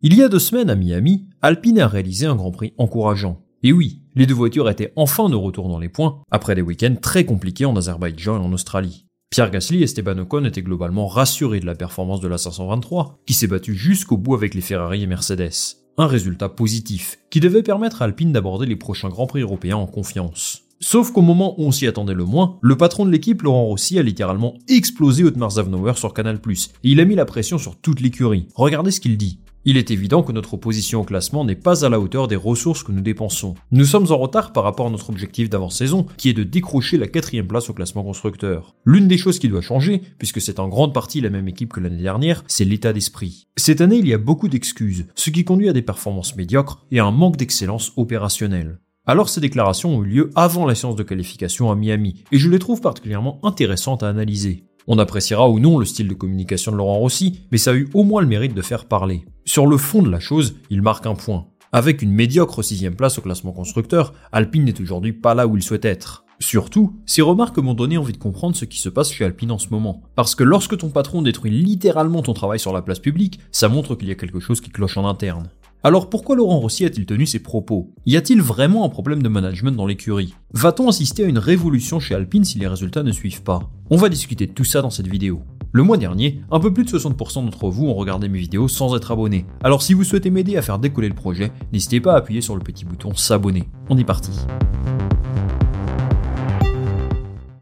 Il y a deux semaines à Miami, Alpine a réalisé un Grand Prix encourageant. Et oui, les deux voitures étaient enfin de retour dans les points, après des week-ends très compliqués en Azerbaïdjan et en Australie. Pierre Gasly et Esteban Ocon étaient globalement rassurés de la performance de la 523, qui s'est battue jusqu'au bout avec les Ferrari et Mercedes. Un résultat positif, qui devait permettre à Alpine d'aborder les prochains Grands Prix européens en confiance. Sauf qu'au moment où on s'y attendait le moins, le patron de l'équipe, Laurent Rossi, a littéralement explosé Otmar Zavnauer sur Canal+, et il a mis la pression sur toute l'écurie. Regardez ce qu'il dit. Il est évident que notre position au classement n'est pas à la hauteur des ressources que nous dépensons. Nous sommes en retard par rapport à notre objectif d'avant-saison, qui est de décrocher la quatrième place au classement constructeur. L'une des choses qui doit changer, puisque c'est en grande partie la même équipe que l'année dernière, c'est l'état d'esprit. Cette année, il y a beaucoup d'excuses, ce qui conduit à des performances médiocres et à un manque d'excellence opérationnelle. Alors ces déclarations ont eu lieu avant la séance de qualification à Miami, et je les trouve particulièrement intéressantes à analyser. On appréciera ou non le style de communication de Laurent Rossi, mais ça a eu au moins le mérite de faire parler. Sur le fond de la chose, il marque un point. Avec une médiocre sixième place au classement constructeur, Alpine n'est aujourd'hui pas là où il souhaite être. Surtout, ces remarques m'ont donné envie de comprendre ce qui se passe chez Alpine en ce moment. Parce que lorsque ton patron détruit littéralement ton travail sur la place publique, ça montre qu'il y a quelque chose qui cloche en interne. Alors pourquoi Laurent Rossi a-t-il tenu ces propos? Y a-t-il vraiment un problème de management dans l'écurie? Va-t-on assister à une révolution chez Alpine si les résultats ne suivent pas? On va discuter de tout ça dans cette vidéo. Le mois dernier, un peu plus de 60% d'entre vous ont regardé mes vidéos sans être abonnés. Alors si vous souhaitez m'aider à faire décoller le projet, n'hésitez pas à appuyer sur le petit bouton s'abonner. On est parti.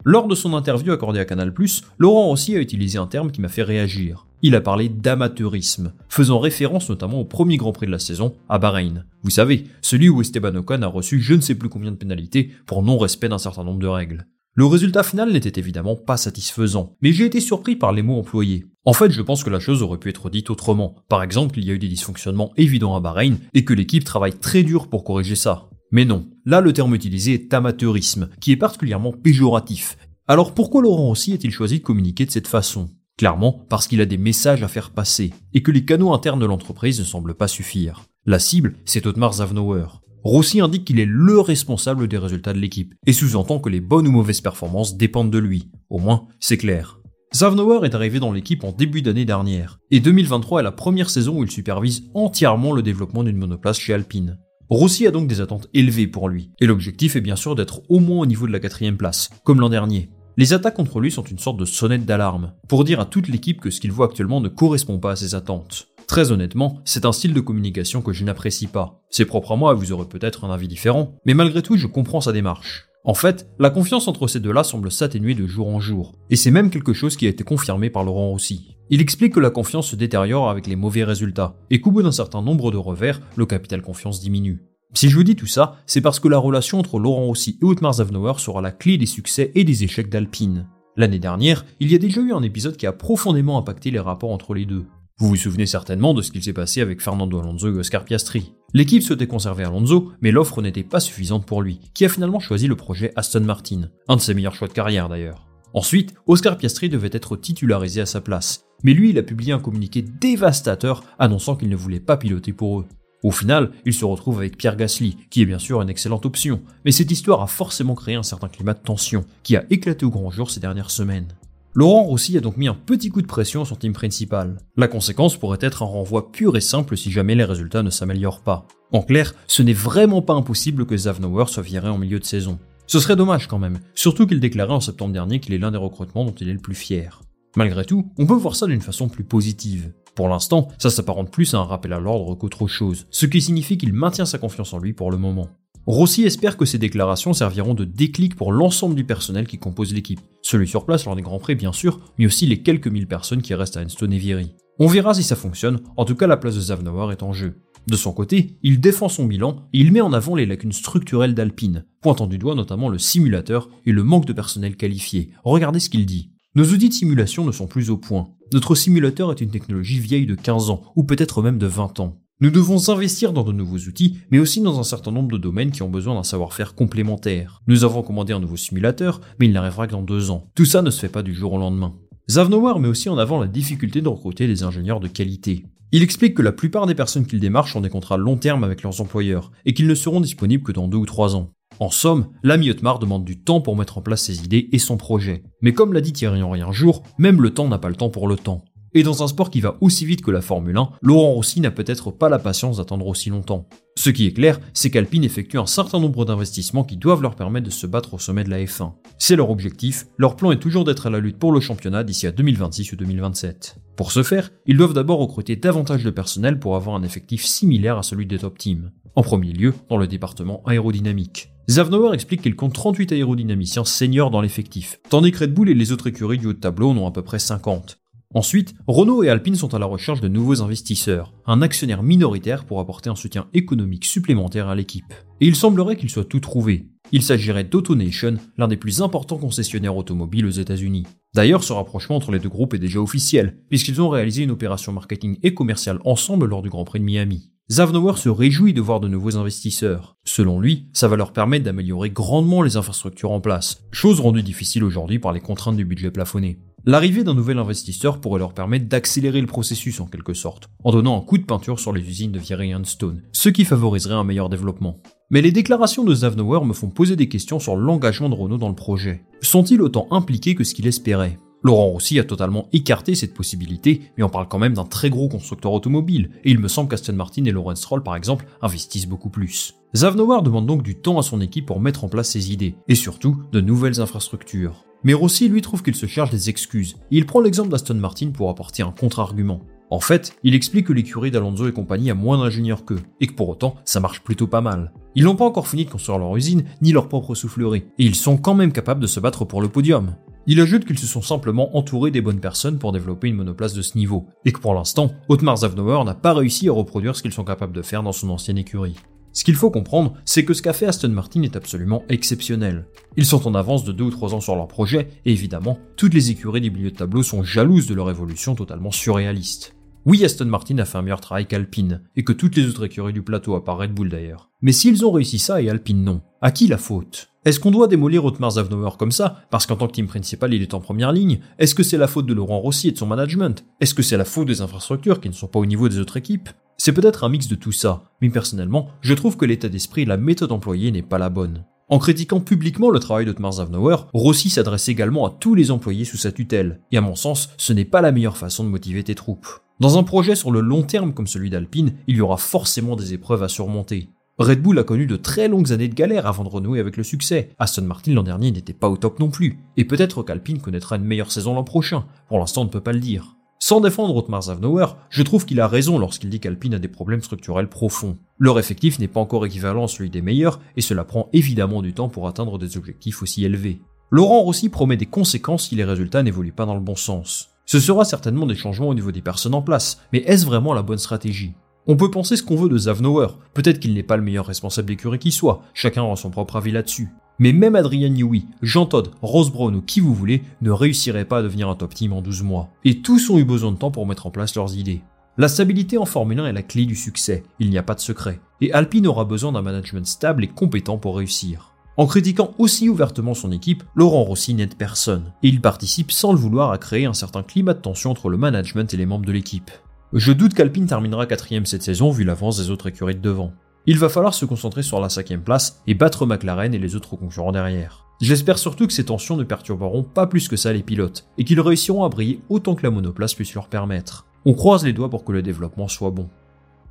Lors de son interview accordée à Canal+, Laurent Rossi a utilisé un terme qui m'a fait réagir. Il a parlé d'amateurisme, faisant référence notamment au premier Grand Prix de la saison, à Bahreïn. Vous savez, celui où Esteban Ocon a reçu je ne sais plus combien de pénalités pour non-respect d'un certain nombre de règles. Le résultat final n'était évidemment pas satisfaisant, mais j'ai été surpris par les mots employés. En fait, je pense que la chose aurait pu être dite autrement. Par exemple, il y a eu des dysfonctionnements évidents à Bahreïn et que l'équipe travaille très dur pour corriger ça. Mais non, là le terme utilisé est amateurisme, qui est particulièrement péjoratif. Alors pourquoi Laurent aussi a-t-il choisi de communiquer de cette façon? Clairement, parce qu'il a des messages à faire passer, et que les canaux internes de l'entreprise ne semblent pas suffire. La cible, c'est Otmar Zavnauer. Rossi indique qu'il est le responsable des résultats de l'équipe, et sous-entend que les bonnes ou mauvaises performances dépendent de lui. Au moins, c'est clair. Zavnauer est arrivé dans l'équipe en début d'année dernière, et 2023 est la première saison où il supervise entièrement le développement d'une monoplace chez Alpine. Rossi a donc des attentes élevées pour lui, et l'objectif est bien sûr d'être au moins au niveau de la quatrième place, comme l'an dernier. Les attaques contre lui sont une sorte de sonnette d'alarme, pour dire à toute l'équipe que ce qu'il voit actuellement ne correspond pas à ses attentes. Très honnêtement, c'est un style de communication que je n'apprécie pas. C'est propre à moi, vous aurez peut-être un avis différent, mais malgré tout, je comprends sa démarche. En fait, la confiance entre ces deux-là semble s'atténuer de jour en jour, et c'est même quelque chose qui a été confirmé par Laurent Rossi. Il explique que la confiance se détériore avec les mauvais résultats, et qu'au bout d'un certain nombre de revers, le capital confiance diminue. Si je vous dis tout ça, c'est parce que la relation entre Laurent Rossi et Otmar Zavnauer sera la clé des succès et des échecs d'Alpine. L'année dernière, il y a déjà eu un épisode qui a profondément impacté les rapports entre les deux. Vous vous souvenez certainement de ce qu'il s'est passé avec Fernando Alonso et Oscar Piastri. L'équipe souhaitait conserver Alonso, mais l'offre n'était pas suffisante pour lui, qui a finalement choisi le projet Aston Martin, un de ses meilleurs choix de carrière d'ailleurs. Ensuite, Oscar Piastri devait être titularisé à sa place, Mais lui, il a publié un communiqué dévastateur annonçant qu'il ne voulait pas piloter pour eux. Au final, il se retrouve avec Pierre Gasly, qui est bien sûr une excellente option, mais cette histoire a forcément créé un certain climat de tension, qui a éclaté au grand jour ces dernières semaines. Laurent Rossi a donc mis un petit coup de pression sur son team principal. La conséquence pourrait être un renvoi pur et simple si jamais les résultats ne s'améliorent pas. En clair, ce n'est vraiment pas impossible que Zavnower soit viré en milieu de saison. Ce serait dommage quand même, surtout qu'il déclarait en septembre dernier qu'il est l'un des recrutements dont il est le plus fier. Malgré tout, on peut voir ça d'une façon plus positive. Pour l'instant, ça s'apparente plus à un rappel à l'ordre qu'autre chose, ce qui signifie qu'il maintient sa confiance en lui pour le moment. Rossi espère que ces déclarations serviront de déclic pour l'ensemble du personnel qui compose l'équipe, celui sur place lors des Grands Prix bien sûr, mais aussi les quelques mille personnes qui restent à Enstone et Viry. On verra si ça fonctionne, en tout cas la place de Zavnauer est en jeu. De son côté, il défend son bilan et il met en avant les lacunes structurelles d'Alpine, pointant du doigt notamment le simulateur et le manque de personnel qualifié. Regardez ce qu'il dit. Nos outils de simulation ne sont plus au point. Notre simulateur est une technologie vieille de 15 ans, ou peut-être même de 20 ans. Nous devons investir dans de nouveaux outils, mais aussi dans un certain nombre de domaines qui ont besoin d'un savoir-faire complémentaire. Nous avons commandé un nouveau simulateur, mais il n'arrivera que dans deux ans. Tout ça ne se fait pas du jour au lendemain. Zavnower met aussi en avant la difficulté de recruter des ingénieurs de qualité. Il explique que la plupart des personnes qu'il démarche ont des contrats long terme avec leurs employeurs, et qu'ils ne seront disponibles que dans deux ou trois ans. En somme, l'ami Otmar demande du temps pour mettre en place ses idées et son projet. Mais comme l'a dit Thierry Henry un jour, même le temps n'a pas le temps pour le temps. Et dans un sport qui va aussi vite que la Formule 1, Laurent Rossi n'a peut-être pas la patience d'attendre aussi longtemps. Ce qui est clair, c'est qu'Alpine effectue un certain nombre d'investissements qui doivent leur permettre de se battre au sommet de la F1. C'est leur objectif, leur plan est toujours d'être à la lutte pour le championnat d'ici à 2026 ou 2027. Pour ce faire, ils doivent d'abord recruter davantage de personnel pour avoir un effectif similaire à celui des top teams. En premier lieu, dans le département aérodynamique. Zavnower explique qu'il compte 38 aérodynamiciens seniors dans l'effectif, tandis que Red Bull et les autres écuries du haut de tableau en ont à peu près 50. Ensuite, Renault et Alpine sont à la recherche de nouveaux investisseurs, un actionnaire minoritaire pour apporter un soutien économique supplémentaire à l'équipe. Et il semblerait qu'il soit tout trouvé. Il s'agirait d'AutoNation, l'un des plus importants concessionnaires automobiles aux États-Unis. D'ailleurs, ce rapprochement entre les deux groupes est déjà officiel, puisqu'ils ont réalisé une opération marketing et commerciale ensemble lors du Grand Prix de Miami. Zavnower se réjouit de voir de nouveaux investisseurs. Selon lui, ça va leur permettre d'améliorer grandement les infrastructures en place, chose rendue difficile aujourd'hui par les contraintes du budget plafonné. L'arrivée d'un nouvel investisseur pourrait leur permettre d'accélérer le processus en quelque sorte, en donnant un coup de peinture sur les usines de Viry Stone, ce qui favoriserait un meilleur développement. Mais les déclarations de Zavnower me font poser des questions sur l'engagement de Renault dans le projet. Sont-ils autant impliqués que ce qu'il espérait? Laurent Rossi a totalement écarté cette possibilité, mais on parle quand même d'un très gros constructeur automobile, et il me semble qu'Aston Martin et Lawrence Stroll par exemple investissent beaucoup plus. Zavnower demande donc du temps à son équipe pour mettre en place ses idées, et surtout de nouvelles infrastructures. Mais Rossi lui trouve qu'il se cherche des excuses, et il prend l'exemple d'Aston Martin pour apporter un contre-argument. En fait, il explique que l'écurie d'Alonso et compagnie a moins d'ingénieurs qu'eux, et que pour autant, ça marche plutôt pas mal. Ils n'ont pas encore fini de construire leur usine, ni leur propre soufflerie, et ils sont quand même capables de se battre pour le podium. Il ajoute qu'ils se sont simplement entourés des bonnes personnes pour développer une monoplace de ce niveau, et que pour l'instant, Otmar Zavnower n'a pas réussi à reproduire ce qu'ils sont capables de faire dans son ancienne écurie. Ce qu'il faut comprendre, c'est que ce qu'a fait Aston Martin est absolument exceptionnel. Ils sont en avance de 2 ou 3 ans sur leur projet, et évidemment, toutes les écuries du milieu de tableau sont jalouses de leur évolution totalement surréaliste. Oui, Aston Martin a fait un meilleur travail qu'Alpine, et que toutes les autres écuries du plateau, à part Bull d'ailleurs. Mais s'ils ont réussi ça et Alpine non, à qui la faute? Est-ce qu'on doit démolir Otmar Zavnower comme ça, parce qu'en tant que team principal il est en première ligne Est-ce que c'est la faute de Laurent Rossi et de son management? Est-ce que c'est la faute des infrastructures qui ne sont pas au niveau des autres équipes? C'est peut-être un mix de tout ça, mais personnellement, je trouve que l'état d'esprit et la méthode employée n'est pas la bonne. En critiquant publiquement le travail d'Otmar Zavnower, Rossi s'adresse également à tous les employés sous sa tutelle, et à mon sens, ce n'est pas la meilleure façon de motiver tes troupes. Dans un projet sur le long terme comme celui d'Alpine, il y aura forcément des épreuves à surmonter. Red Bull a connu de très longues années de galère avant de renouer avec le succès. Aston Martin l'an dernier n'était pas au top non plus. Et peut-être qu'Alpine connaîtra une meilleure saison l'an prochain. Pour l'instant, on ne peut pas le dire. Sans défendre Otmar Zavnower, je trouve qu'il a raison lorsqu'il dit qu'Alpine a des problèmes structurels profonds. Leur effectif n'est pas encore équivalent à celui des meilleurs, et cela prend évidemment du temps pour atteindre des objectifs aussi élevés. Laurent Rossi promet des conséquences si les résultats n'évoluent pas dans le bon sens. Ce sera certainement des changements au niveau des personnes en place, mais est-ce vraiment la bonne stratégie? On peut penser ce qu'on veut de Zavnower, peut-être qu'il n'est pas le meilleur responsable d'écurie qui soit, chacun a son propre avis là-dessus. Mais même Adrien Newey, Jean Todd, Rose Brown ou qui vous voulez ne réussiraient pas à devenir un top team en 12 mois. Et tous ont eu besoin de temps pour mettre en place leurs idées. La stabilité en Formule 1 est la clé du succès, il n'y a pas de secret. Et Alpine aura besoin d'un management stable et compétent pour réussir. En critiquant aussi ouvertement son équipe, Laurent Rossi n'aide personne, et il participe sans le vouloir à créer un certain climat de tension entre le management et les membres de l'équipe. Je doute qu'Alpine terminera quatrième cette saison vu l'avance des autres écuries de devant. Il va falloir se concentrer sur la cinquième place et battre McLaren et les autres concurrents derrière. J'espère surtout que ces tensions ne perturberont pas plus que ça les pilotes, et qu'ils réussiront à briller autant que la monoplace puisse leur permettre. On croise les doigts pour que le développement soit bon.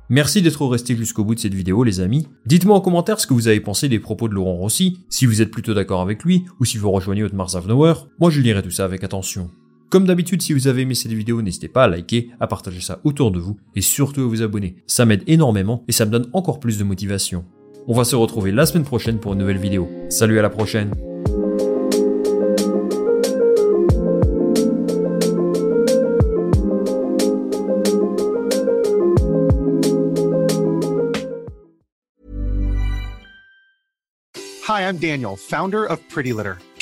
Merci d'être resté jusqu'au bout de cette vidéo les amis. Dites-moi en commentaire ce que vous avez pensé des propos de Laurent Rossi, si vous êtes plutôt d'accord avec lui, ou si vous rejoignez Otmar Zavnauer, moi je lirai tout ça avec attention. Comme d'habitude, si vous avez aimé cette vidéo, n'hésitez pas à liker, à partager ça autour de vous, et surtout à vous abonner. Ça m'aide énormément, et ça me donne encore plus de motivation. On va se retrouver la semaine prochaine pour une nouvelle vidéo. Salut à la prochaine Hi, I'm Daniel, founder of Pretty Litter.